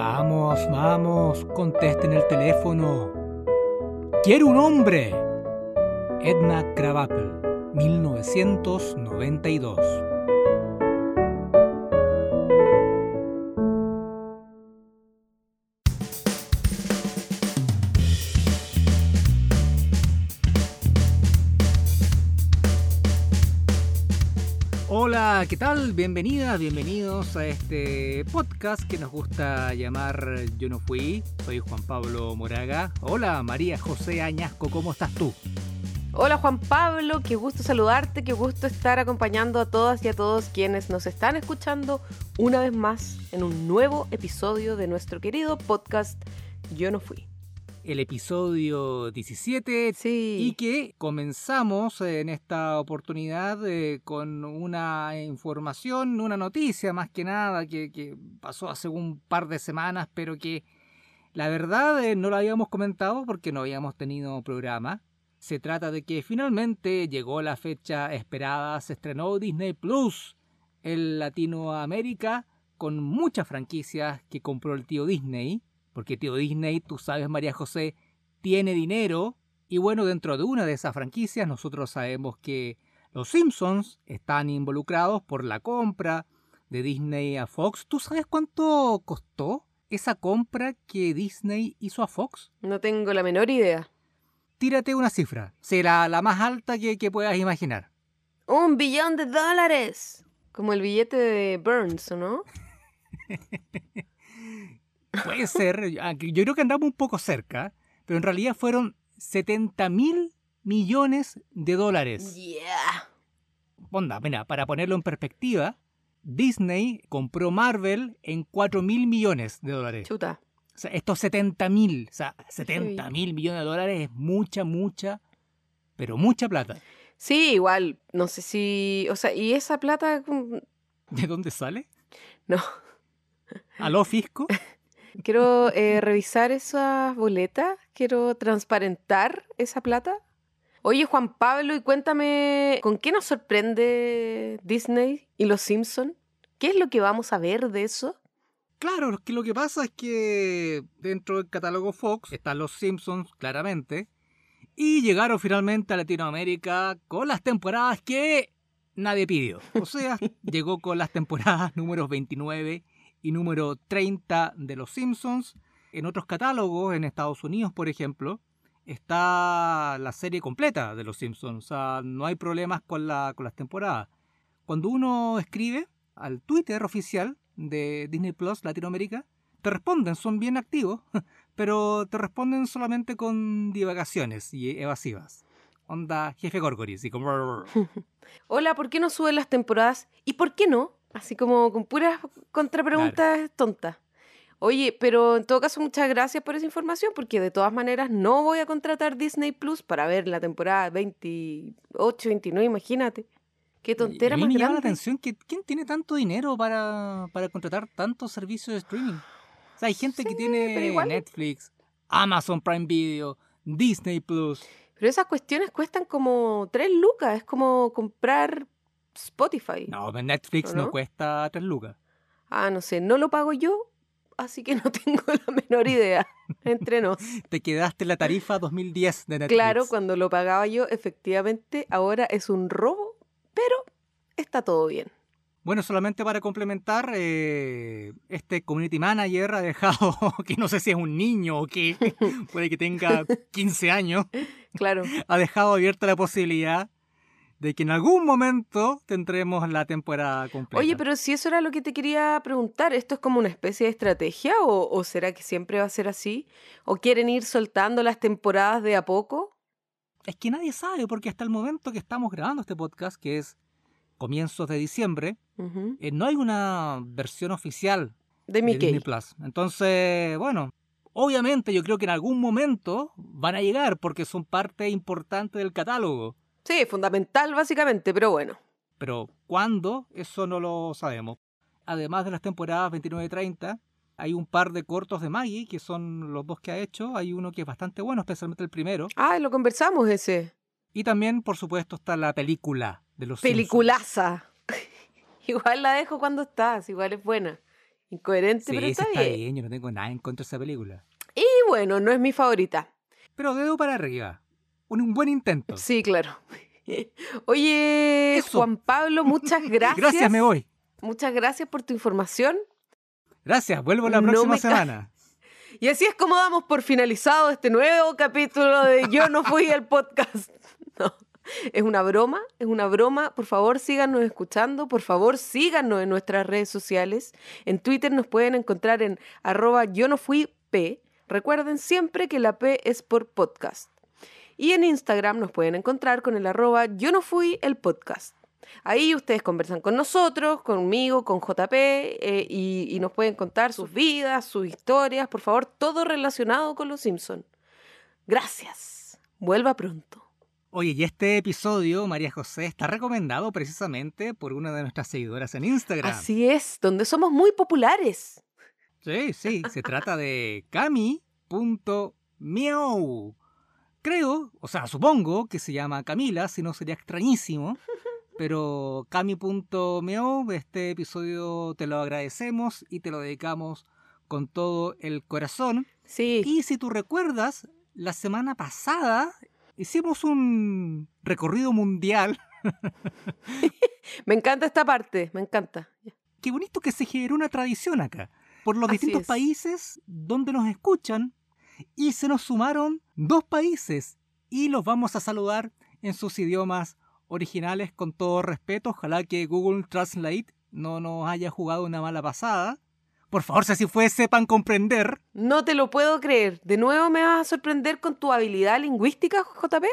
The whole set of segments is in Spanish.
Vamos, vamos, contesten el teléfono. Quiero un hombre. Edna Krabappel, 1992. Hola, ¿qué tal? Bienvenidas, bienvenidos a este podcast que nos gusta llamar Yo no fui. Soy Juan Pablo Moraga. Hola, María José Añasco, ¿cómo estás tú? Hola Juan Pablo, qué gusto saludarte, qué gusto estar acompañando a todas y a todos quienes nos están escuchando una vez más en un nuevo episodio de nuestro querido podcast Yo no fui el episodio 17 sí. y que comenzamos en esta oportunidad eh, con una información, una noticia más que nada que, que, pasó hace un par de semanas, pero que la verdad eh, no lo habíamos comentado porque no habíamos tenido programa. Se trata de que finalmente llegó la fecha esperada, se estrenó Disney Plus en Latinoamérica con muchas franquicias que compró el tío Disney porque tío Disney, tú sabes María José, tiene dinero y bueno, dentro de una de esas franquicias nosotros sabemos que los Simpsons están involucrados por la compra de Disney a Fox. ¿Tú sabes cuánto costó esa compra que Disney hizo a Fox? No tengo la menor idea. Tírate una cifra, será la más alta que, que puedas imaginar. Un billón de dólares. Como el billete de Burns, ¿no? Puede ser, yo creo que andamos un poco cerca, pero en realidad fueron 70 mil millones de dólares. Yeah. Onda, mira, para ponerlo en perspectiva, Disney compró Marvel en 4 mil millones de dólares. Chuta. O sea, estos 70 mil, o sea, 70 mil millones de dólares es mucha, mucha, pero mucha plata. Sí, igual, no sé si, o sea, ¿y esa plata? ¿De dónde sale? No. ¿Aló, fisco? Quiero eh, revisar esas boletas, quiero transparentar esa plata. Oye, Juan Pablo, y cuéntame, ¿con qué nos sorprende Disney y los Simpson? ¿Qué es lo que vamos a ver de eso? Claro, que lo que pasa es que dentro del catálogo Fox están los Simpsons, claramente, y llegaron finalmente a Latinoamérica con las temporadas que nadie pidió. O sea, llegó con las temporadas números 29 y número 30 de Los Simpsons. En otros catálogos, en Estados Unidos, por ejemplo, está la serie completa de Los Simpsons. O sea, no hay problemas con, la, con las temporadas. Cuando uno escribe al Twitter oficial de Disney Plus Latinoamérica, te responden, son bien activos, pero te responden solamente con divagaciones y evasivas. Onda jefe Gorgoris. Hola, ¿por qué no suben las temporadas? ¿Y por qué no? Así como con puras contrapreguntas tontas. Oye, pero en todo caso, muchas gracias por esa información, porque de todas maneras no voy a contratar Disney Plus para ver la temporada 28, 29, imagínate. Qué tontera y más me llama grande. la atención que quién tiene tanto dinero para, para contratar tantos servicios de streaming. O sea, hay gente que tiene Netflix, Amazon Prime Video, Disney Plus. Pero esas cuestiones cuestan como 3 lucas, es como comprar Spotify. No, Netflix ¿O no? no? cuesta 3 lucas. Ah, no sé, no lo pago yo, así que no tengo la menor idea. Entre nos. Te quedaste la tarifa 2010 de Netflix. Claro, cuando lo pagaba yo, efectivamente, ahora es un robo, pero está todo bien. Bueno, solamente para complementar, eh, este community manager ha dejado, que no sé si es un niño o qué, puede que tenga 15 años, Claro. ha dejado abierta la posibilidad de que en algún momento tendremos la temporada completa. Oye, pero si eso era lo que te quería preguntar, ¿esto es como una especie de estrategia o, o será que siempre va a ser así? ¿O quieren ir soltando las temporadas de a poco? Es que nadie sabe, porque hasta el momento que estamos grabando este podcast, que es comienzos de diciembre, eh, no hay una versión oficial De de. Disney Plus. Entonces, bueno, obviamente yo creo que en algún momento van a llegar porque son parte importante del catálogo. Sí, fundamental básicamente, pero bueno. Pero ¿cuándo? Eso no lo sabemos. Además de las temporadas 29 y 30, hay un par de cortos de Maggie, que son los dos que ha hecho. Hay uno que es bastante bueno, especialmente el primero. Ah, lo conversamos ese. Y también, por supuesto, está la película de los. Peliculaza. igual la dejo cuando estás, igual es buena. Incoherente, Sí, pero sí, está, está bien. bien. Yo no tengo nada en contra de esa película. Y bueno, no es mi favorita. Pero dedo para arriba. Un, buen intento. Sí, claro. Oye, Eso. Juan Pablo, muchas gracias. Gracias, me voy. Muchas gracias por tu información. Gracias, vuelvo la No próxima semana. Y así es como damos por finalizado este nuevo capítulo de Yo no fui el podcast. No, es una broma, es una broma. Por favor, síganos escuchando. Por favor, síganos en nuestras redes sociales. En Twitter nos pueden encontrar en arroba yo no fui P. Recuerden siempre que la P es por podcast. Y en Instagram nos pueden encontrar con el arroba yo no fui el podcast. Ahí ustedes conversan con nosotros, conmigo, con JP, eh, y, y nos pueden contar sus vidas, sus historias, por favor, todo relacionado con los Simpson. Gracias. Vuelva pronto. Oye, y este episodio, María José, está recomendado precisamente por una de nuestras seguidoras en Instagram. Así es, donde somos muy populares. Sí, sí, se trata de cami.meow. Creo, o sea, supongo que se llama Camila, si no sería extrañísimo. Pero cami.meow, este episodio te lo agradecemos y te lo dedicamos con todo el corazón. Sí, Y si tú recuerdas, la semana pasada hicimos un recorrido mundial. me encanta esta parte, me encanta. Qué bonito que se generó una tradición acá. Por los Así distintos es. países donde nos escuchan. Y se nos sumaron dos países. Y los vamos a saludar en sus idiomas originales con todo respeto. Ojalá que Google Translate no nos haya jugado una mala pasada. Por favor, si así fue, sepan comprender. No te lo puedo creer. ¿De nuevo me vas a sorprender con tu habilidad lingüística, JP?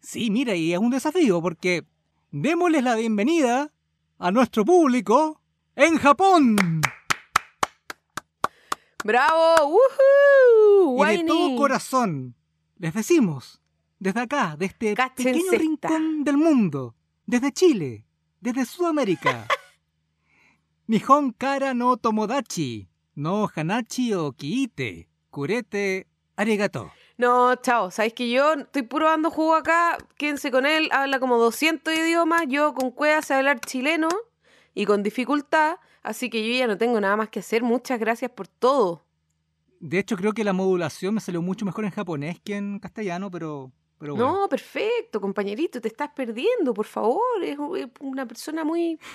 Sí, mira, y es un desafío porque démosles la bienvenida a nuestro público en Japón. ¡Bravo! ¡Woohoo! Y de todo corazón les decimos, desde acá, de este Cáchense pequeño esta. rincón del mundo, desde Chile, desde Sudamérica. Nihon kara no tomodachi, no hanachi o kiite, kurete arigato. No, chao. Sabéis que yo estoy puro dando jugo acá. Quédense con él. Habla como 200 idiomas. Yo con cueva sé hablar chileno y con dificultad. Así que yo ya no tengo nada más que hacer. Muchas gracias por todo. De hecho, creo que la modulación me salió mucho mejor en japonés que en castellano, pero, pero bueno. No, perfecto, compañerito. Te estás perdiendo, por favor. Es una persona muy.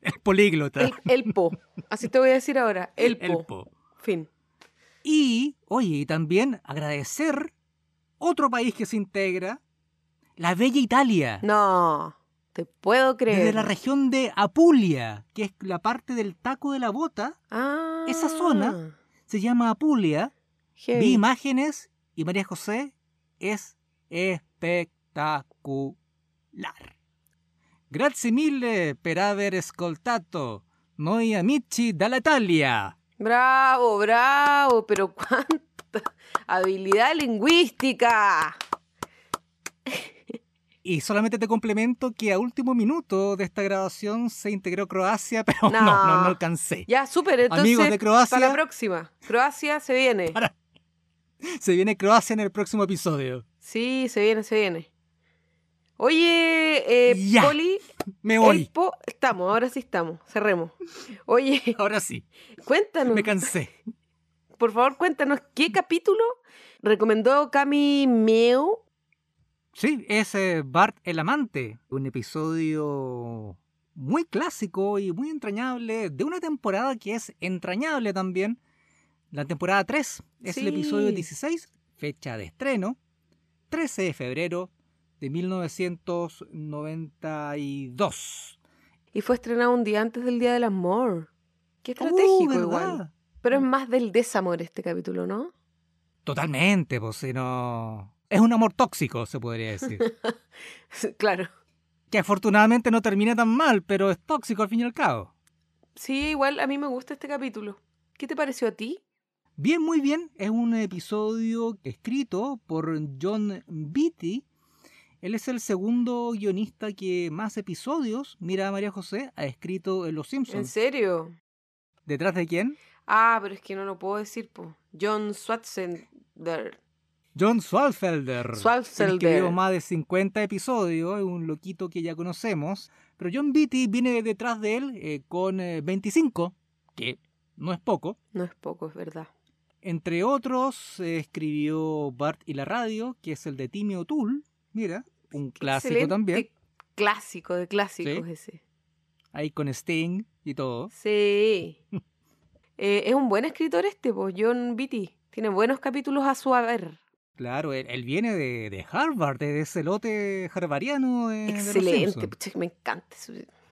Es políglota. El, elpo. Así te voy a decir ahora. Elpo. Elpo. Fin. Y, oye, y también agradecer otro país que se integra, la bella Italia. No, te puedo creer. Desde la región de Apulia, que es la parte del taco de la bota, Ah, esa zona. se llama Apulia. heavy. Vi imágenes y María José es espectacular. Grazie mille per aver ascoltato noi amici dall'Italia. Bravo, bravo, pero cuánta habilidad lingüística. Y solamente te complemento que a último minuto de esta grabación se integró Croacia, pero no, No. no, no, alcancé. Ya, súper, entonces Amigos de Croacia. para la próxima. Croacia se viene. Para. Se viene Croacia en el próximo episodio. Sí, se viene, se viene. Oye, eh, Ya. Poli, Me voy. Estamos, ahora sí estamos, cerremos. Oye, Ahora sí, cuéntanos, me cansé. por favor, cuéntanos, ¿qué capítulo recomendó Cami Meo? Sí, es Bart el Amante, un episodio muy clásico y muy entrañable de una temporada que es entrañable también. La temporada 3 es el episodio 16, fecha de estreno, 13 de febrero de 1992. Y fue estrenado un día antes del Día del Amor. Qué estratégico Uh, igual. ¿verdad? Pero es más del desamor este capítulo, ¿no? Totalmente, pues si no... Es un amor tóxico, se podría decir. claro. que afortunadamente no termina tan mal, pero es tóxico al fin y al cabo. Sí, igual a mí me gusta este capítulo. ¿Qué te pareció a ti? Bien, muy bien. Es un episodio escrito por John Beatty. Él es el segundo guionista que más episodios, mira María José, ha escrito en Los ¿En Simpsons. serio? ¿Detrás de quién? Ah, pero es que no lo puedo decir, po. John Schwarzenegger. John Swalfelder. Él Swalfelder. escribió más de 50 episodios, es un loquito que ya conocemos. Pero John Beatty viene detrás de él eh, con eh, 25, que no es poco. No es poco, es verdad. Entre otros, eh, escribió Bart y la radio, que es el de Timmy O'Toole. Mira, un clásico Excelente también. Clásico de clásicos Sí. ese. Ahí con Sting y todo. Sí. Eh, es un buen escritor este, pues, John Beatty. Tiene buenos capítulos a su haber. Claro, él, él viene de, de Harvard, de ese lote harvariano de, de Excelente, pucha, me encanta.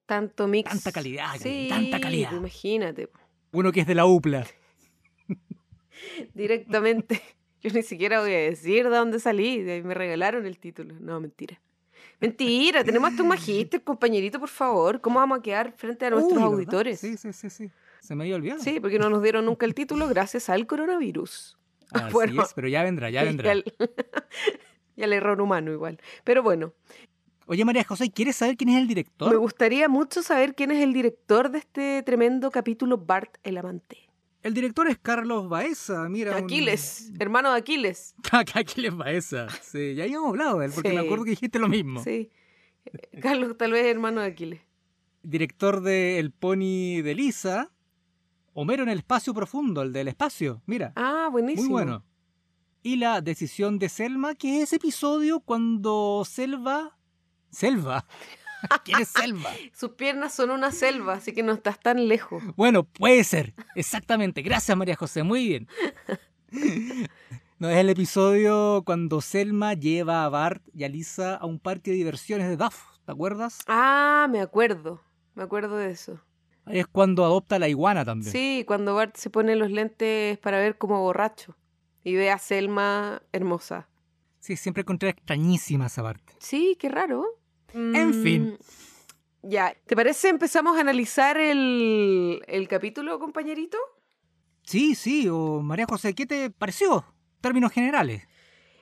Tanto mix. Tanta calidad, Sí, tanta calidad. imagínate. Uno que es de la UPLA. Directamente. Yo ni siquiera voy a decir de dónde salí. De ahí me regalaron el título. No, mentira. Mentira, tenemos hasta un magíster, compañerito, por favor. ¿Cómo vamos a quedar frente a nuestros Uy, auditores? Sí, sí, sí, sí. Se me había olvidado. Sí, porque no nos dieron nunca el título gracias al coronavirus. Así bueno. es, pero ya vendrá, ya Y vendrá. al, y al error humano igual. Pero bueno, Oye, María José, ¿quieres saber quién es el director? me gustaría mucho saber quién es el director de este tremendo capítulo Bart el amante. El director es Carlos Baeza, mira. un- Aquiles, hermano de Aquiles. Aquiles Baeza. Sí, ya habíamos hablado de él, porque me acuerdo que dijiste lo mismo. Sí. Carlos tal vez hermano de Aquiles. Director de El Pony de Lisa. Homero en el espacio profundo, el del espacio. Mira, Ah, buenísimo. muy bueno. Y la decisión de Selma, que es ese episodio cuando Selva. Selva. ¿Quién es Selva? Sus piernas son una selva, así que no estás tan lejos. Bueno, puede ser. Exactamente. Gracias, María José. Muy bien. No, es el episodio cuando Selma lleva a Bart y a Lisa a un parque de diversiones de Duff. ¿Te acuerdas? Ah, me acuerdo. Me acuerdo de eso. Es cuando adopta la iguana también. Sí, cuando Bart se pone los lentes para ver como borracho y ve a Selma hermosa. Sí, siempre encontré extrañísima esa parte. Sí, qué raro. En fin. Mm, Ya, ¿te parece empezamos a analizar el, el capítulo, compañerito? Sí, sí, o María José, ¿qué te pareció? Términos generales.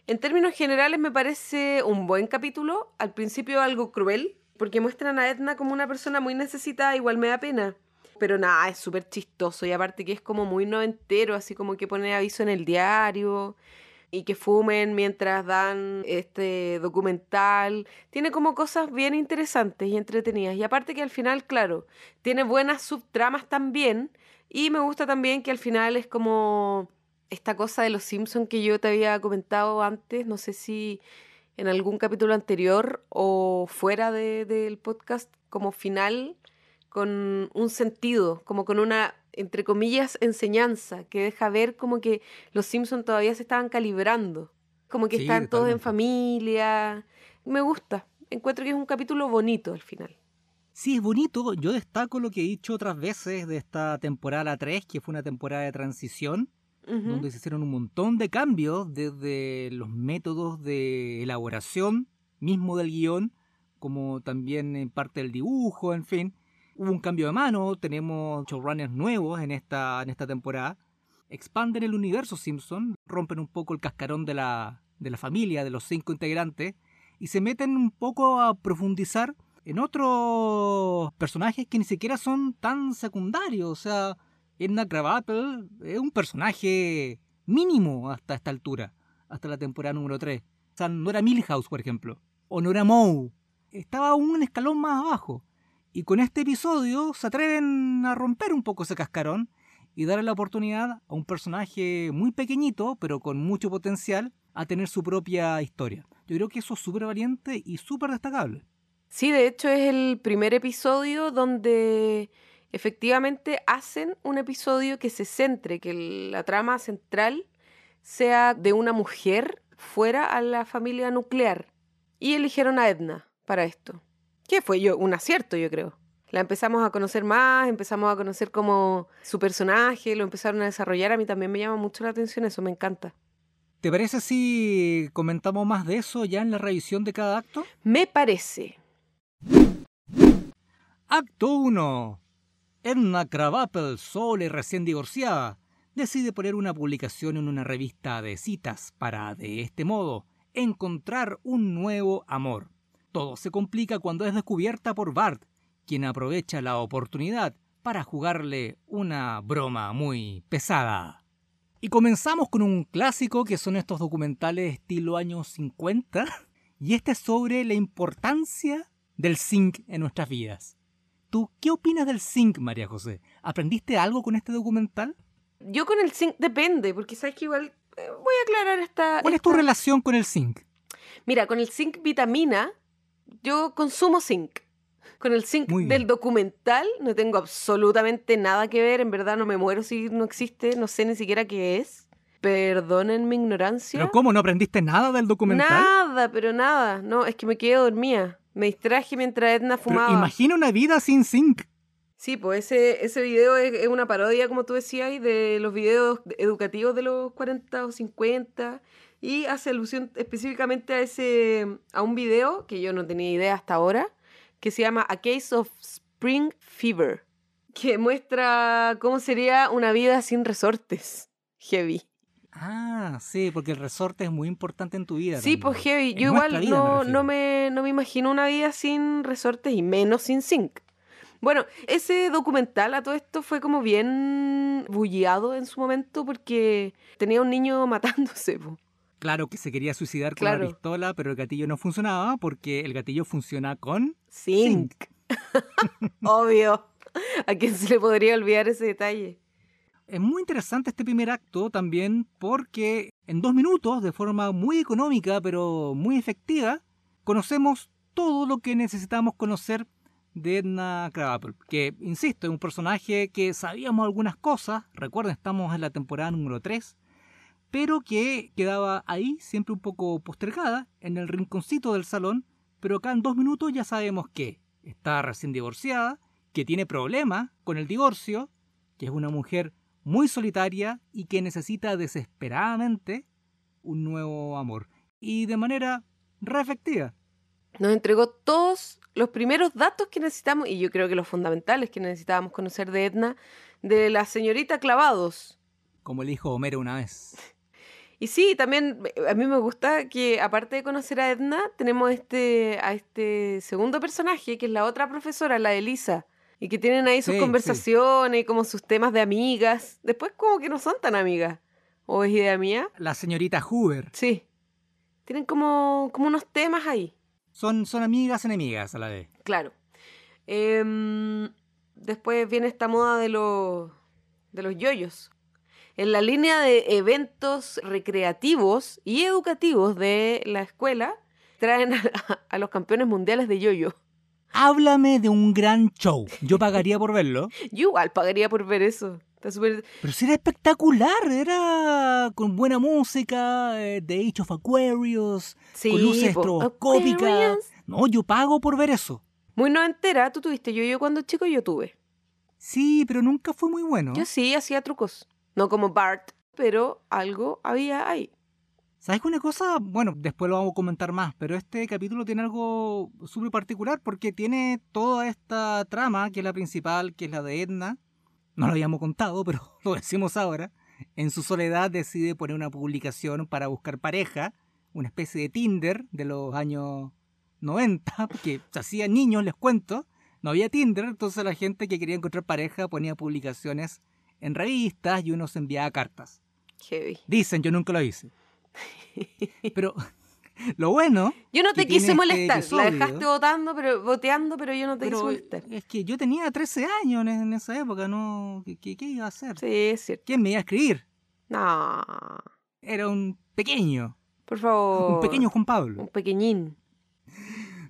En términos generales me parece un buen capítulo, al principio algo cruel, porque muestran a Edna como una persona muy necesitada, igual me da pena. Pero nada, es súper chistoso y aparte que es como muy noventero, así como que pone aviso en el diario y que fumen mientras dan este documental. Tiene como cosas bien interesantes y entretenidas. Y aparte que al final, claro, tiene buenas subtramas también. Y me gusta también que al final es como esta cosa de los Simpsons que yo te había comentado antes, no sé si en algún capítulo anterior o fuera de- del podcast, como final, con un sentido, como con una, entre comillas, enseñanza, que deja ver como que los Simpsons todavía se estaban calibrando, como que Sí, están todos en familia. Me gusta, encuentro que es un capítulo bonito al final. Sí, es bonito. Yo destaco lo que he dicho otras veces de esta temporada 3, que fue una temporada de transición, Donde se hicieron un montón de cambios desde los métodos de elaboración mismo del guion, como también en parte del dibujo, en fin. Hubo un cambio de mano, tenemos showrunners nuevos en esta, en esta temporada. Expanden el universo Simpson, rompen un poco el cascarón de la, de la familia, de los cinco integrantes, y se meten un poco a profundizar en otros personajes que ni siquiera son tan secundarios. O sea, Edna Krabappel es un personaje mínimo hasta esta altura, hasta la temporada número 3. O sea, no era Milhouse, por ejemplo, o no era Moe. Estaba un escalón más abajo. Y con este episodio se atreven a romper un poco ese cascarón y darle la oportunidad a un personaje muy pequeñito, pero con mucho potencial, a tener su propia historia. Yo creo que eso es súper valiente y súper destacable. Sí, de hecho es el primer episodio donde efectivamente hacen un episodio que se centre, que la trama central sea de una mujer fuera a la familia nuclear. Y eligieron a Edna para esto. Que fue yo un acierto, yo creo. La empezamos a conocer más, empezamos a conocer como su personaje, lo empezaron a desarrollar. A mí también me llama mucho la atención eso, me encanta. ¿Te parece si comentamos más de eso ya en la revisión de cada acto? Me parece. Acto 1. Edna Krabappel, sola y recién divorciada, decide poner una publicación en una revista de citas para, de este modo, encontrar un nuevo amor. Todo se complica cuando es descubierta por Bart, quien aprovecha la oportunidad para jugarle una broma muy pesada. Y comenzamos con un clásico que son estos documentales estilo años 50, y este es sobre la importancia del zinc en nuestras vidas. ¿Tú qué opinas del zinc, María José? ¿Aprendiste algo con este documental? Yo con el zinc depende, porque sabes que igual eh, voy a aclarar esta... ¿Cuál es tu relación con el zinc? Mira, con el zinc vitamina, yo consumo zinc. Con el zinc del documental no tengo absolutamente nada que ver, en verdad no me muero si no existe, no sé ni siquiera qué es. Perdonen mi ignorancia. ¿Pero cómo? ¿No aprendiste nada del documental? Nada, pero nada. No, es que me quedé dormida. Me distraje mientras Edna fumaba. imagina una vida sin zinc. Sí, pues ese, ese video es, una parodia, como tú decías, de los videos educativos de los 40 o 50 y hace alusión específicamente a ese a un video que yo no tenía idea hasta ahora, que se llama A Case of Spring Fever, que muestra cómo sería una vida sin resortes. Heavy. Ah, sí, porque el resorte es muy importante en tu vida. Sí, pues heavy. Yo igual no, no, me, no me imagino una vida sin resortes y menos sin zinc. Bueno, ese documental a todo esto fue como bien bulliado en su momento porque tenía un niño matándose. Claro que se quería suicidar con la pistola, pero el gatillo no funcionaba porque el gatillo funciona con zinc. Obvio. ¿A quién se le podría olvidar ese detalle? Es muy interesante este primer acto también porque en dos minutos, de forma muy económica pero muy efectiva, conocemos todo lo que necesitamos conocer de Edna Krabappel, que, insisto, es un personaje que sabíamos algunas cosas, recuerden, estamos en la temporada número 3, pero que quedaba ahí, siempre un poco postergada, en el rinconcito del salón, pero acá en dos minutos ya sabemos que está recién divorciada, que tiene problemas con el divorcio, que es una mujer muy solitaria y que necesita desesperadamente un nuevo amor. Y de manera re efectiva. Nos entregó todos los primeros datos que necesitamos, y yo creo que los fundamentales que necesitábamos conocer de Edna, de la señorita Clavados. Como le dijo Homero una vez. Y sí, también a mí me gusta que aparte de conocer a Edna, tenemos este, a este segundo personaje, que es la otra profesora, la Elisa. Y que tienen ahí sus conversaciones y como sus temas de amigas. Después como que no son tan amigas. ¿O es idea mía? La señorita Hoover. Sí. Tienen como, como unos temas ahí. Son, son amigas enemigas a la vez. Claro. Em, después viene esta moda de los, de los yoyos. En la línea de eventos recreativos y educativos de la escuela, traen a, los campeones mundiales de yoyo. Háblame de un gran show. Yo pagaría por verlo. Yo igual pagaría por ver eso. Pero si era espectacular, era con buena música, eh, The Age of Aquarius, con luces estroboscópicas. No, yo pago por ver eso. Muy no entera, tú tuviste yo, yo cuando chico yo tuve. Sí, pero nunca fue muy bueno. Yo sí, hacía trucos. No como Bart, pero algo había ahí. ¿Sabes una cosa? Bueno, después lo vamos a comentar más, pero este capítulo tiene algo súper particular porque tiene toda esta trama, que es la principal, que es la de Edna, no lo habíamos contado, pero lo decimos ahora, en su soledad decide poner una publicación para buscar pareja, una especie de Tinder de los años 90, porque se hacían niños, les cuento, no había Tinder, entonces la gente que quería encontrar pareja ponía publicaciones en revistas y uno se enviaba cartas. Dicen, yo nunca lo hice. Pero lo bueno. Yo no te quise este molestar. la dejaste votando, pero, voteando, pero yo no te quise molestar. Es que yo tenía 13 años en, esa época, ¿no? ¿Qué, iba a hacer? Sí, es cierto. ¿Quién me iba a escribir? No. Era un pequeño. Por favor. Un pequeño Juan Pablo. Un pequeñín.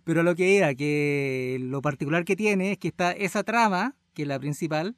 Pero lo que era, que lo particular que tiene es que está esa trama, que es la principal,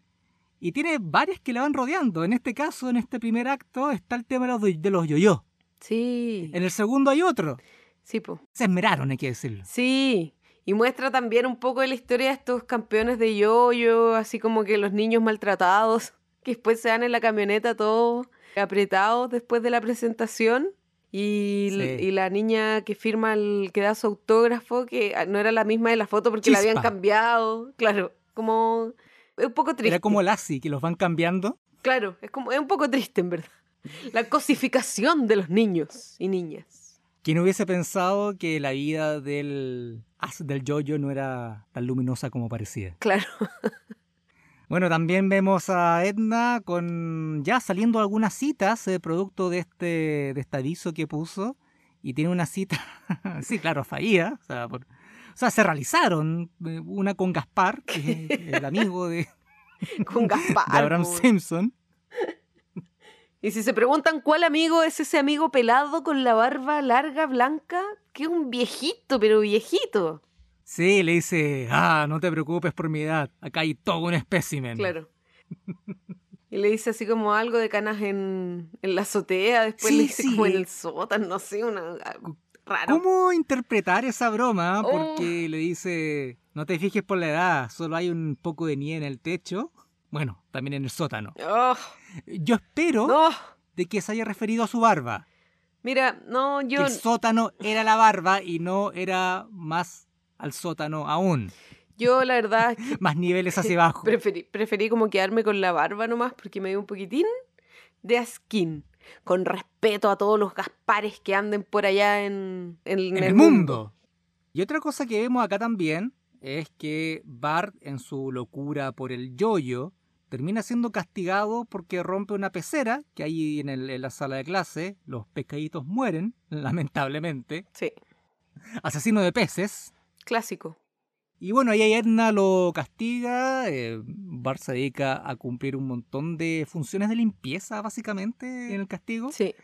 y tiene varias que la van rodeando. En este caso, en este primer acto, está el tema de los, de los yo-yo. Sí. En el segundo hay otro. Sí, pues. Se esmeraron, hay que decirlo. Sí. Y muestra también un poco de la historia de estos campeones de yoyo, así como que los niños maltratados, que después se dan en la camioneta todos apretados después de la presentación. Y, la niña que firma, el, que da su autógrafo, que no era la misma de la foto porque la habían cambiado. Claro, como. Es un poco triste. Era como Lassie, que los van cambiando. Claro, es como es un poco triste en verdad. La cosificación de los niños y niñas. ¿Quién hubiese pensado que la vida del as del yoyo no era tan luminosa como parecía? Claro. Bueno, también vemos a Edna con ya saliendo algunas citas, eh, producto de este, de este aviso que puso. Y tiene una cita, sí, claro, fallida. O sea, sea, se realizaron. eh, Una con Gaspar, que es el amigo de, Con Gaspar. de Abraham po. Simpson. Y si se preguntan cuál amigo es ese amigo pelado con la barba larga, blanca, que es un viejito, pero viejito. Sí, le dice, ah, no te preocupes por mi edad, acá hay todo un espécimen. Claro. Y le dice así como algo de canas en, en la azotea, después Sí, le dice sí. como en el sótano, no sé, una, algo raro. ¿Cómo interpretar esa broma? Oh. Porque le dice, no te fijes por la edad, solo hay un poco de nieve en el techo. Bueno, también en el sótano. Oh, Yo espero no, de que se haya referido a su barba. mira, no, yo... Que el sótano era la barba y no era más al sótano aún. Yo la verdad es que Más niveles hacia abajo. preferí, preferí como quedarme con la barba nomás porque me dio un poquitín de asquín. Con respeto a todos los Gaspares que anden por allá en, en, en el mundo. Y otra cosa que vemos acá también es que Bart, en su locura por el yoyo, termina siendo castigado porque rompe una pecera que hay en, el- en la sala de clase. Los pescaditos mueren, lamentablemente. Sí, Asesino de peces. clásico. Y bueno, ahí Edna lo castiga. eh, Bart se dedica a cumplir un montón de funciones de limpieza, básicamente, en el castigo. Sí.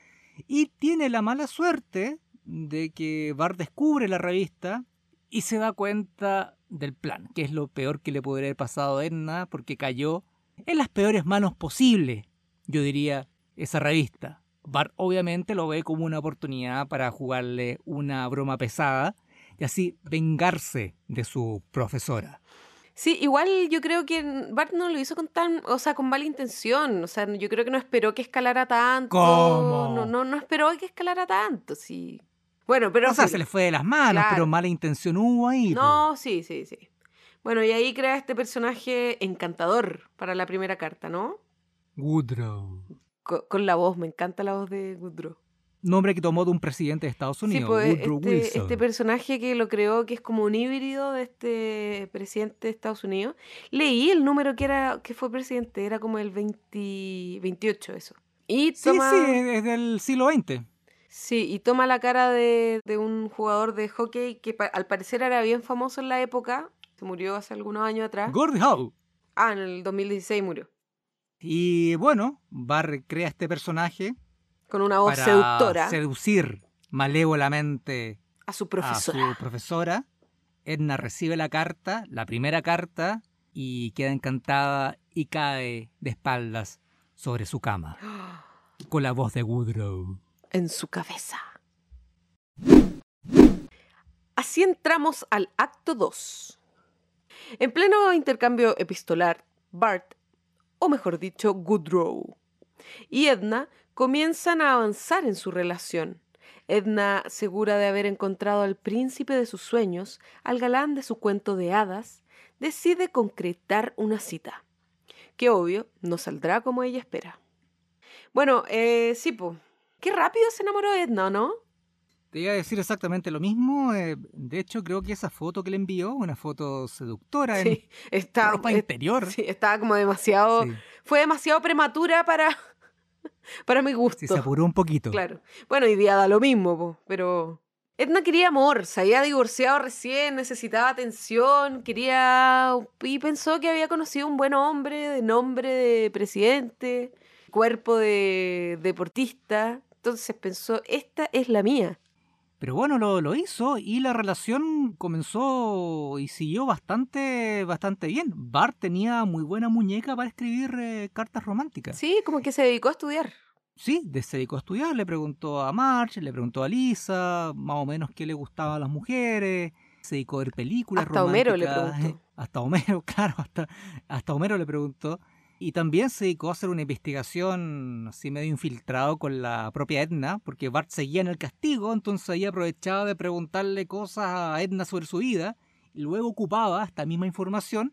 Y tiene la mala suerte de que Bart descubre la revista y se da cuenta del plan, que es lo peor que le podría haber pasado a Edna, porque cayó en las peores manos posibles, yo diría, esa revista. Bart obviamente lo ve como una oportunidad para jugarle una broma pesada y así vengarse de su profesora. Sí, igual yo creo que Bart no lo hizo con tan, o sea, con mala intención. O sea, yo creo que no esperó que escalara tanto. ¿Cómo? No, no, no esperó que escalara tanto, sí. Bueno, pero o sea, sí. se le fue de las manos, Claro. pero mala intención hubo ahí. No, sí, sí, sí. Bueno, y ahí crea este personaje encantador para la primera carta, ¿no? Woodrow. Co- Con, la voz, me encanta la voz de Woodrow. Nombre que tomó de un presidente de Estados Unidos, sí, pues Woodrow este, Wilson. este personaje que lo creó, que es como un híbrido de este presidente de Estados Unidos. Leí el número que era que fue presidente, era como el 20, 28 eso. Y Sí, sí, es del siglo XX. sí, y toma la cara de, de un jugador de hockey que pa- al parecer era bien famoso en la época. Se murió hace algunos años atrás. Gordie Howe. Ah, en el 2016 murió. Y bueno, Barr crea este personaje Con una voz para seductora seducir malévolamente a su a profesora. su profesora. Edna recibe la carta, la primera carta, y queda encantada y cae de espaldas sobre su cama, con la voz de Woodrow. en su cabeza. Así entramos al acto 2. En pleno intercambio epistolar, Bart, o mejor dicho, Goodrow, y Edna comienzan a avanzar en su relación. Edna, segura de haber encontrado al príncipe de sus sueños, al galán de su cuento de hadas, decide concretar una cita, que obvio no saldrá como ella espera. Bueno, eh, sí, po. Qué rápido se enamoró Edna, ¿o ¿no? Te iba a decir exactamente lo mismo. eh, de hecho, creo que esa foto que le envió, una foto seductora en Sí, está, ropa interior. sí, estaba como demasiado. Sí, Fue demasiado prematura para, para mi gusto. sí, se apuró un poquito. Claro. Bueno, día da lo mismo, po, pero. Edna quería amor, se había divorciado recién, necesitaba atención, quería. y pensó que había conocido un buen hombre, de nombre de presidente, cuerpo de deportista. Entonces pensó, esta es la mía. Pero bueno, lo, lo hizo y la relación comenzó y siguió bastante, bastante bien. Bart tenía muy buena muñeca para escribir eh, cartas románticas. Sí, como que se dedicó a estudiar. Sí, se dedicó a estudiar, le preguntó a Marge, le preguntó a Lisa, más o menos qué le gustaban a las mujeres, se dedicó a ver películas Hasta Homero le románticas. preguntó. Hasta Homero, claro, hasta, hasta Homero le preguntó. Y también se dedicó a hacer una investigación así medio infiltrado con la propia Edna, porque Bart seguía en el castigo, entonces ahí aprovechaba de preguntarle cosas a Edna sobre su vida y luego ocupaba esta misma información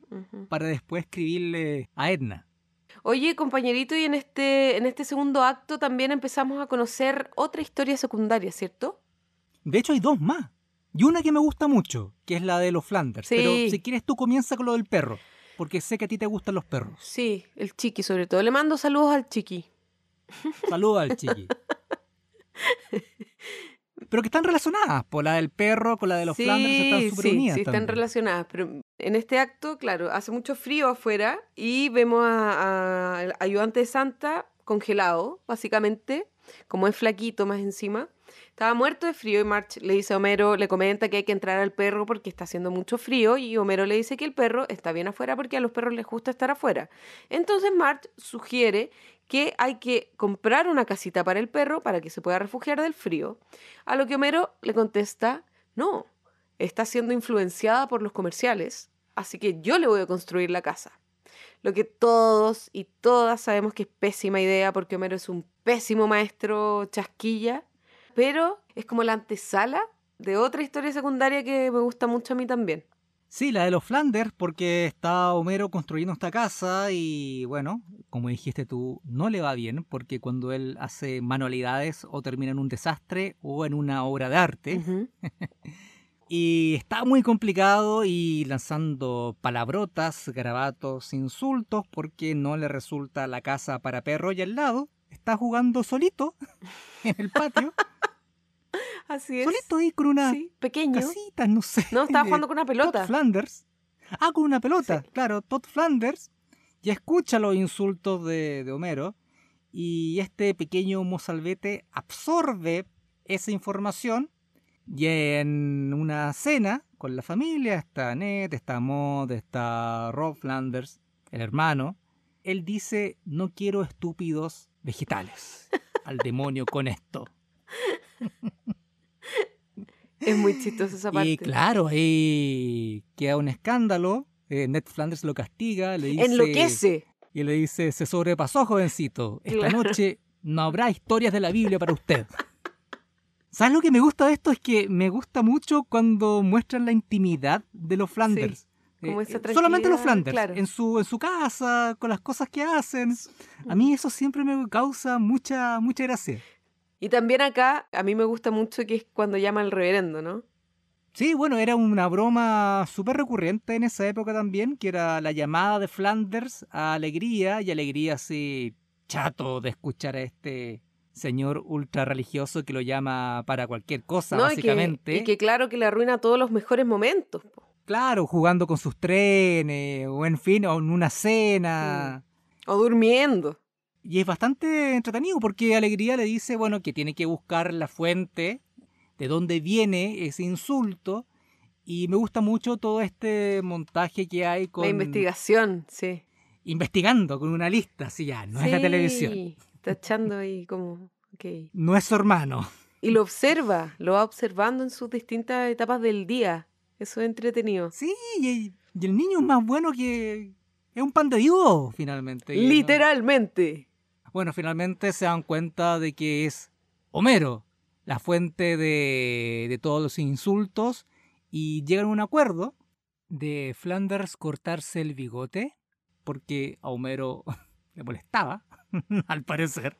para después escribirle a Edna. Oye, compañerito, y en este, en este segundo acto también empezamos a conocer otra historia secundaria, ¿cierto? De hecho, hay dos más. Y una que me gusta mucho, que es la de los Flanders. Sí. Pero si quieres, tú comienza con lo del perro. Porque sé que a ti te gustan los perros. Sí, el chiqui sobre todo. Le mando saludos al chiqui. Saluda al chiqui. pero que están relacionadas, por la del perro con la de los Flanders están súper sí, unidas. Sí, están también. relacionadas, pero en este acto, claro, hace mucho frío afuera y vemos a- a- al ayudante de Santa congelado, básicamente, como es flaquito más encima. Estaba muerto de frío y March le dice a Homero, le comenta que hay que entrar al perro porque está haciendo mucho frío y Homero le dice que el perro está bien afuera porque a los perros les gusta estar afuera. Entonces March sugiere que hay que comprar una casita para el perro para que se pueda refugiar del frío. A lo que Homero le contesta, no, está siendo influenciada por los comerciales, así que yo le voy a construir la casa. Lo que todos y todas sabemos que es pésima idea porque Homero es un pésimo maestro chasquilla, pero es como la antesala de otra historia secundaria que me gusta mucho a mí también. Sí, la de los Flanders, porque está Homero construyendo esta casa y bueno, como dijiste tú, no le va bien porque cuando él hace manualidades o termina en un desastre o en una obra de arte. Y está muy complicado y lanzando palabrotas, garabatos, insultos porque no le resulta la casa para perro y al lado está jugando solito en el patio, Así es. solito ahí con una Sí, pequeño. casita, no sé. No, estaba jugando con una Todd pelota. Flanders. Ah, con una pelota, Sí. claro, Todd Flanders. Y escucha los insultos de, de Homero y este pequeño mozalbete absorbe esa información y en una cena con la familia está Ned, está Maud, está Rob Flanders, el hermano. Él dice, no quiero estúpidos vegetales. Al demonio con esto. Es muy chistosa esa parte. Y claro, ahí queda un escándalo. eh, Ned Flanders lo castiga, le dice... Enloquece. Y le dice, se sobrepasó, jovencito. Esta Claro. noche no habrá historias de la Biblia para usted. ¿Sabes lo que me gusta de esto? Es que me gusta mucho cuando muestran la intimidad de los Flanders. Como Eh, esa eh, solamente los Flanders, claro. en, su, en su casa, con las cosas que hacen. A mí eso siempre me causa mucha, mucha gracia. Y también acá, a mí me gusta mucho que es cuando llama al reverendo, ¿no? Sí, bueno, era una broma súper recurrente en esa época también, que era la llamada de Flanders a Alegría, y Alegría así chato de escuchar a este señor ultra religioso que lo llama para cualquier cosa, ¿No? Y que- básicamente. Y que, claro que le arruina todos los mejores momentos. Claro, jugando con sus trenes, o en fin, o en una cena. O durmiendo. Y es bastante entretenido porque Alegría le dice, bueno, que tiene que buscar la fuente de dónde viene ese insulto. Y me gusta mucho todo este montaje que hay con... La investigación, sí. Investigando con una lista, así ya, no es la Sí, televisión. Está echando ahí como... No es su hermano. Y lo observa, lo va observando en sus distintas etapas del día. Eso es entretenido. Sí, y, y el niño es más bueno que... Es un pan de Dios, finalmente. No- Literalmente. Bueno, finalmente se dan cuenta de que es Homero la fuente de, de todos los insultos y llegan a un acuerdo de Flanders cortarse el bigote porque a Homero le molestaba, al parecer.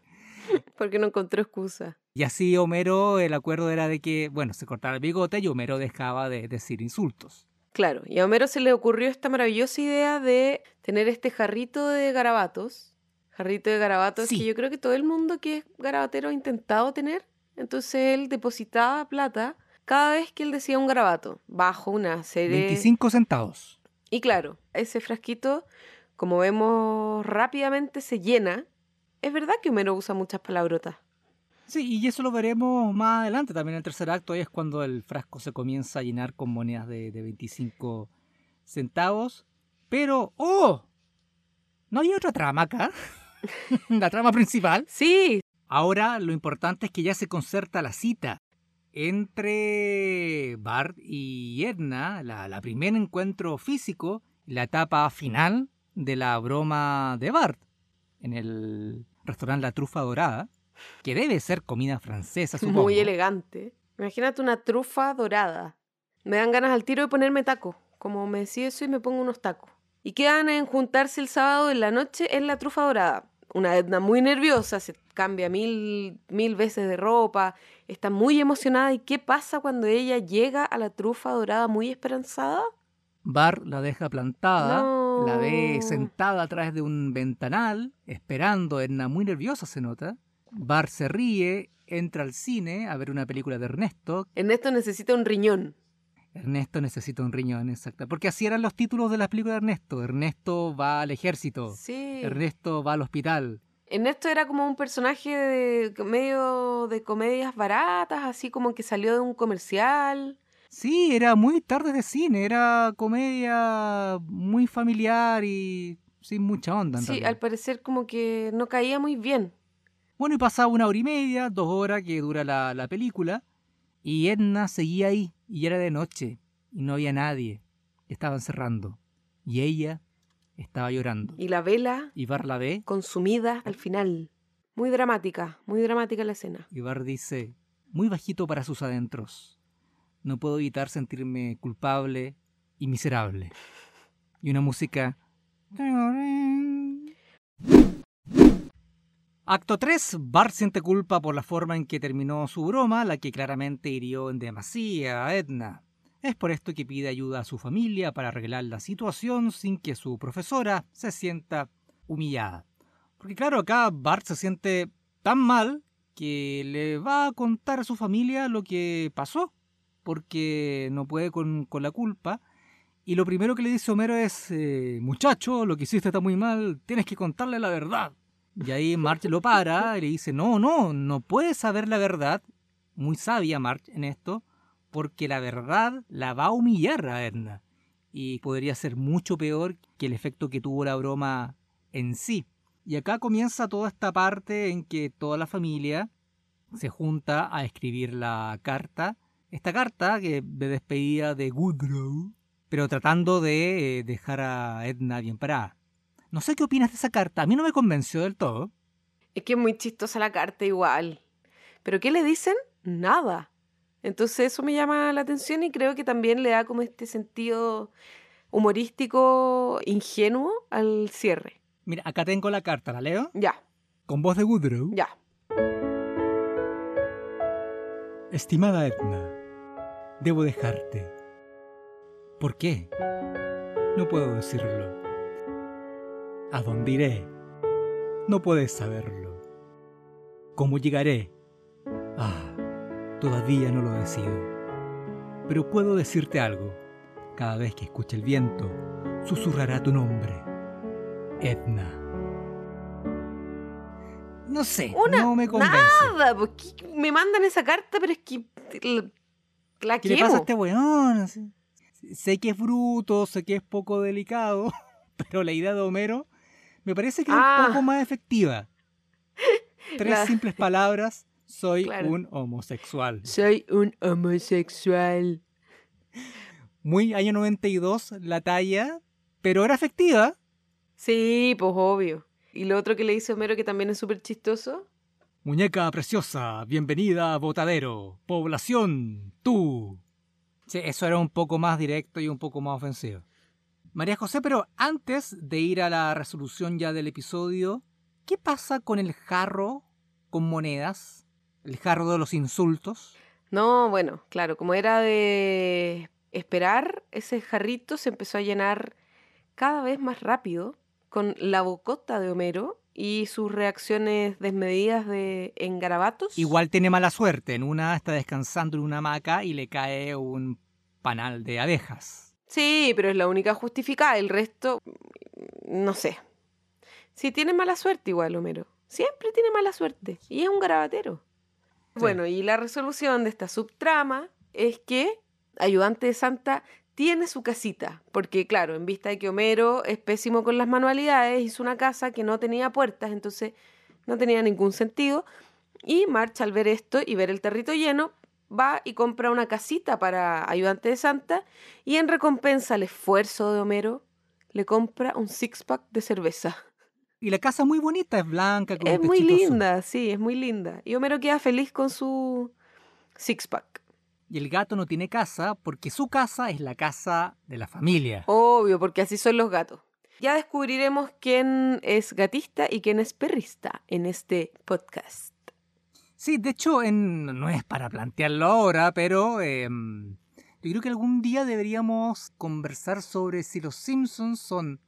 Porque no encontró excusa. Y así Homero, el acuerdo era de que, bueno, se cortara el bigote y Homero dejaba de decir insultos. Claro, y a Homero se le ocurrió esta maravillosa idea de tener este jarrito de garabatos. Jarrito de garabatos Sí. que yo creo que todo el mundo que es garabatero ha intentado tener. Entonces él depositaba plata cada vez que él decía un garabato, bajo una serie... 25 centavos. Y claro, ese frasquito, como vemos rápidamente, se llena. Es verdad que Homero usa muchas palabrotas. Sí, y eso lo veremos más adelante también en el tercer acto, ahí es cuando el frasco se comienza a llenar con monedas de, de 25 centavos. Pero, ¡oh! ¿No había otra trama acá? la trama principal. Sí, Ahora lo importante es que ya se concerta la cita entre Bart y Edna, la, la primer encuentro físico, la etapa final de la broma de Bart en el restaurante La Trufa Dorada, que debe ser comida francesa, supongo. muy elegante. Imagínate una trufa dorada. Me dan ganas al tiro de ponerme taco. Como me decía eso y me pongo unos tacos. Y quedan en juntarse el sábado en la noche en la trufa dorada. Una Edna muy nerviosa, se cambia mil, mil veces de ropa, está muy emocionada. ¿Y qué pasa cuando ella llega a la trufa dorada muy esperanzada? Bart la deja plantada, No. la ve sentada a través de un ventanal, esperando, Edna muy nerviosa se nota. Bart se ríe, entra al cine a ver una película de Ernesto. Ernesto necesita un riñón. Ernesto necesita un riñón, exacto. Porque así eran los títulos de las películas de Ernesto. Ernesto va al ejército. Sí. Ernesto va al hospital. Ernesto era como un personaje de medio de comedias baratas, así como que salió de un comercial. Sí, era muy tarde de cine, era comedia muy familiar y sin mucha onda. En Sí, realidad. al parecer como que no caía muy bien. Bueno, y pasaba una hora y media, dos horas que dura la, la película, y Edna seguía ahí, y era de noche, y no había nadie. Estaban cerrando, y ella estaba llorando. Y la vela Y Bar la ve, consumida al final. Muy dramática, muy dramática la escena. y Bar dice, muy bajito para sus adentros, no puedo evitar sentirme culpable y miserable. Y una música... Acto 3. Bart siente culpa por la forma en que terminó su broma, la que claramente hirió en demasía a Edna. Es por esto que pide ayuda a su familia para arreglar la situación sin que su profesora se sienta humillada. Porque claro, acá Bart se siente tan mal que le va a contar a su familia lo que pasó, porque no puede con, con la culpa. Y lo primero que le dice Homero es, eh, muchacho, lo que hiciste está muy mal, tienes que contarle la verdad. Y ahí Marge lo para y le dice, no, no, no puedes saber la verdad. Muy sabia Marge en esto, porque la verdad la va a humillar a Edna. Y podría ser mucho peor que el efecto que tuvo la broma en sí. Y acá comienza toda esta parte en que toda la familia se junta a escribir la carta. Esta carta que de despedida de Woodrow, pero tratando de eh, dejar a Edna bien parada. No sé qué opinas de esa carta, a mí no me convenció del todo. Es que es muy chistosa la carta igual. ¿Pero qué le dicen? Nada. Entonces eso me llama la atención y creo que también le da como este sentido humorístico ingenuo al cierre. Mira, acá tengo la carta, ¿la leo? Ya, Con voz de Woodrow. ya. Estimada Edna, debo dejarte. ¿Por qué? No puedo decirlo. ¿A dónde iré? No puedes saberlo. ¿Cómo llegaré? Ah, todavía no lo decido. Pero puedo decirte algo. Cada vez que escuche el viento, susurrará tu nombre. Edna. No sé, Una- no me convence. Nada, pues, ¿qué- me mandan esa carta, pero es que la, la ¿Qué le pasa a este weón? Sé que es bruto, sé que es poco delicado, pero la idea de Homero me parece que es Ah. un poco más efectiva. Tres La- simples palabras, soy Claro. un homosexual. Soy un homosexual. Muy año 92 la talla, pero era efectiva. Sí, pues obvio. Y lo otro que le dice Homero que también es súper chistoso. Muñeca preciosa, bienvenida a Botadero. Población, tú. Sí, eso era un poco más directo y un poco más ofensivo. María José, pero antes de ir a la resolución ya del episodio, ¿qué pasa con el jarro con monedas? El jarro de los insultos. No, bueno, claro, como era de esperar, ese jarrito se empezó a llenar cada vez más rápido con la bocota de Homero y sus reacciones desmedidas de en garabatos. Igual tiene mala suerte. En una está descansando en una hamaca y le cae un panal de abejas. Sí, pero es la única justificada. El resto, mm, no sé. Sí, tiene mala suerte igual, Homero. Siempre tiene mala suerte. Y es un garabatero. Sí. Bueno, y la resolución de esta subtrama es que Ayudante de Santa tiene su casita. Porque, claro, en vista de que Homero es pésimo con las manualidades, hizo una casa que no tenía puertas, entonces no tenía ningún sentido. Y March, al ver esto y ver el territo lleno, va y compra una casita para Ayudante de Santa y en recompensa al esfuerzo de Homero, le compra un six-pack de cerveza. Y la casa muy bonita, es blanca. Con Es muy azul. linda, sí, es muy linda. Y Homero queda feliz con su six-pack. Y el gato no tiene casa porque su casa es la casa de la familia. Obvio, porque así son los gatos. Ya descubriremos quién es gatista y quién es perrista en este podcast. Sí, de hecho, en- no es para plantearlo ahora, pero em, yo creo que algún día deberíamos conversar sobre si los Simpsons son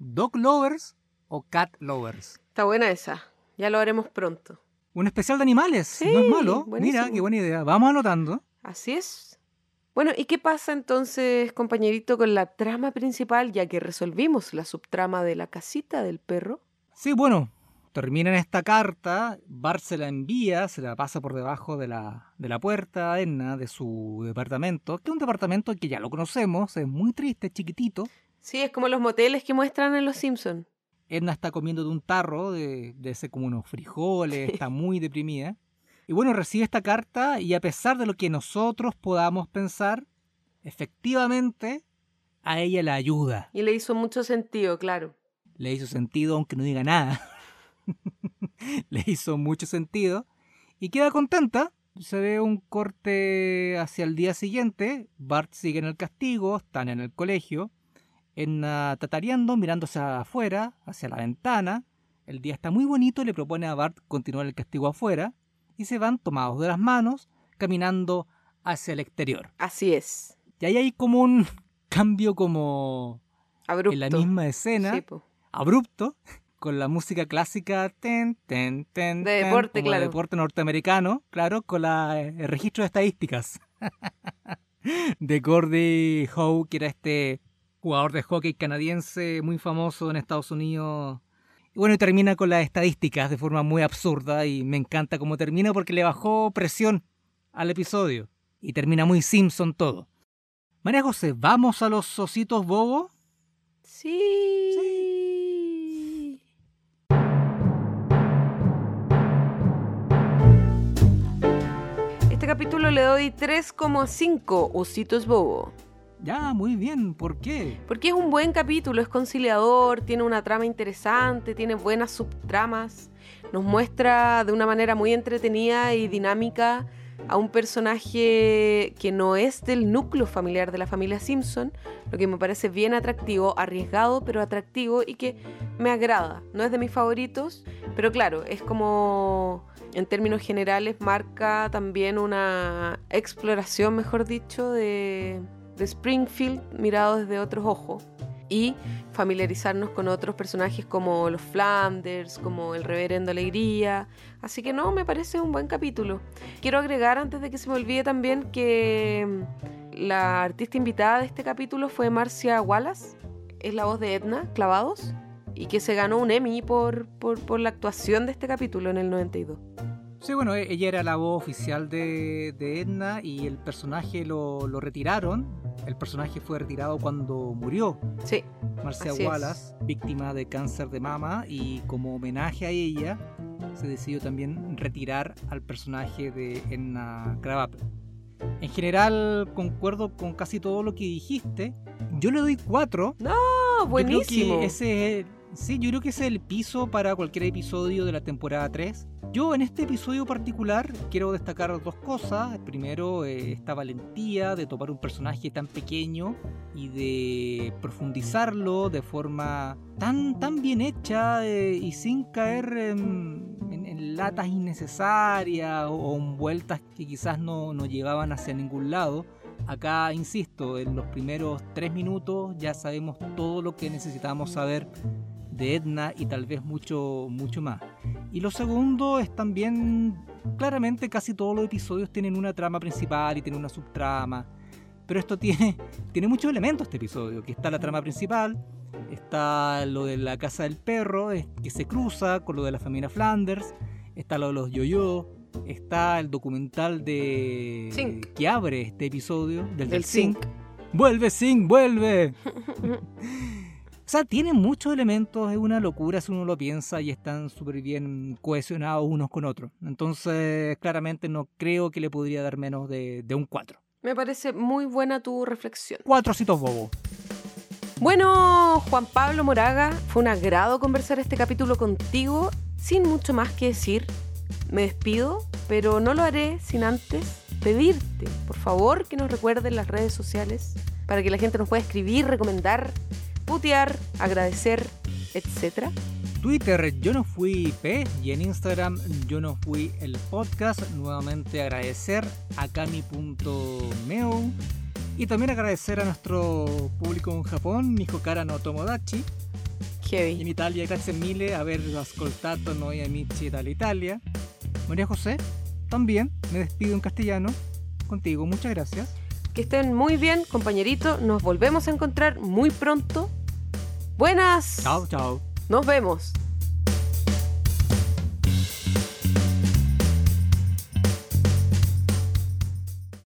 dog lovers o cat lovers. Está buena esa. Ya lo haremos pronto. Un especial de animales. Sí, no es malo. Mira, qué buena idea. Vamos anotando. Así es. Bueno, ¿y qué pasa entonces, compañerito, con la trama principal, ya que resolvimos la subtrama de la casita del perro? Sí, bueno, termina en esta carta, Bart se la envía, se la pasa por debajo de la, de la puerta a Edna de su departamento, que es un departamento que ya lo conocemos, es muy triste, es chiquitito. Sí, es como los moteles que muestran en Los Simpsons. Edna está comiendo de un tarro, de, de ese como unos frijoles, está muy deprimida. Y bueno, recibe esta carta y a pesar de lo que nosotros podamos pensar, efectivamente a ella la ayuda. Y le hizo mucho sentido, claro. le hizo sentido aunque no diga nada. le hizo mucho sentido y queda contenta. Se ve un corte hacia el día siguiente. Bart sigue en el castigo, están en el colegio. Edna tatareando, mirándose afuera, hacia la ventana. El día está muy bonito y le propone a Bart continuar el castigo afuera. Y se van tomados de las manos, caminando hacia el exterior. Así es. Y ahí hay como un cambio como Abrupto. en la misma escena Sí, abrupto con la música clásica ten, ten, ten, De ten, deporte, como de claro. deporte norteamericano, claro, con la, eh, el registro de estadísticas de Gordie Howe, que era este jugador de hockey canadiense muy famoso en Estados Unidos. Y bueno, y termina con las estadísticas de forma muy absurda y me encanta cómo termina porque le bajó presión al episodio y termina muy Simpson todo. María José, ¿vamos a los ositos bobos? Sí. Capítulo le doy 3,5 ositos bobo. Ya, muy bien, ¿por qué? Porque es un buen capítulo, es conciliador, tiene una trama interesante, tiene buenas subtramas, nos muestra de una manera muy entretenida y dinámica a un personaje que no es del núcleo familiar de la familia Simpson, lo que me parece bien atractivo, arriesgado, pero atractivo y que me agrada. No es de mis favoritos, pero claro, es como, en términos generales, marca también una exploración, mejor dicho, de, de Springfield mirado desde otros ojos. Y familiarizarnos con otros personajes como los Flanders, como el Reverendo Alegría. Así que no, me parece un buen capítulo. Quiero agregar antes de que se me olvide también que mm, la artista invitada de este capítulo fue Marcia Wallace, es la voz de Edna, Clavados, y que se ganó un Emmy por, por, por la actuación de este capítulo en el 92. Sí, bueno, e- ella era la voz oficial de, de Edna y el personaje lo, lo retiraron. El personaje fue retirado cuando murió Sí, Marcia es. Wallace, víctima de cáncer de mama, y como homenaje a ella se decidió también retirar al personaje de Edna Krabappel. En general concuerdo con casi todo lo que dijiste. Yo le doy cuatro ¡Oh, buenísimo! Yo creo que ese es, sí, yo creo que es el piso para cualquier episodio de la temporada 3. Yo en este episodio particular quiero destacar dos cosas. Primero, eh, esta valentía de tomar un personaje tan pequeño y de profundizarlo de forma tan, tan bien hecha eh, y sin caer en, en- en latas innecesarias o, o en vueltas que quizás no, no llevaban hacia ningún lado. Acá, insisto, en los primeros tres minutos ya sabemos todo lo que necesitamos saber de Edna y tal vez mucho, mucho más. Y lo segundo es también, claramente casi todos los episodios tienen una trama principal y tienen una subtrama. Pero esto tiene, tiene muchos elementos este episodio, que está la trama principal, está lo de la casa del perro, que se cruza con lo de la familia Flanders, está lo de los yo-yo, está el documental de Zinc. que abre este episodio, del, del Del Zinc. Zinc. ¡Vuelve, Zinc, vuelve! Sea, tienen muchos elementos, es una locura si uno lo piensa y están súper bien cohesionados unos con otros. Entonces, claramente no creo que le podría dar menos de, de un 4. Me parece muy buena tu reflexión. Cuatro citos bobos. Bueno, Juan Pablo Moraga, fue un agrado conversar este capítulo contigo. Sin mucho más que decir, me despido, pero no lo haré sin antes pedirte, por favor, que nos recuerden las redes sociales para que la gente nos pueda escribir, recomendar, putear, agradecer, etc. Twitter, yo no fui P y en Instagram, yo no fui el podcast. Nuevamente agradecer a Kami.meo y también agradecer a nuestro público en Japón, Mihokara no Tomodachi. In Heavy. Italia grazie mille aver ascoltato noi amici dall'Italia. María José, también me despido en castellano. Contigo, muchas gracias. Que estén muy bien, compañerito. Nos volvemos a encontrar muy pronto. Buenas. Chao, chao. Nos vemos.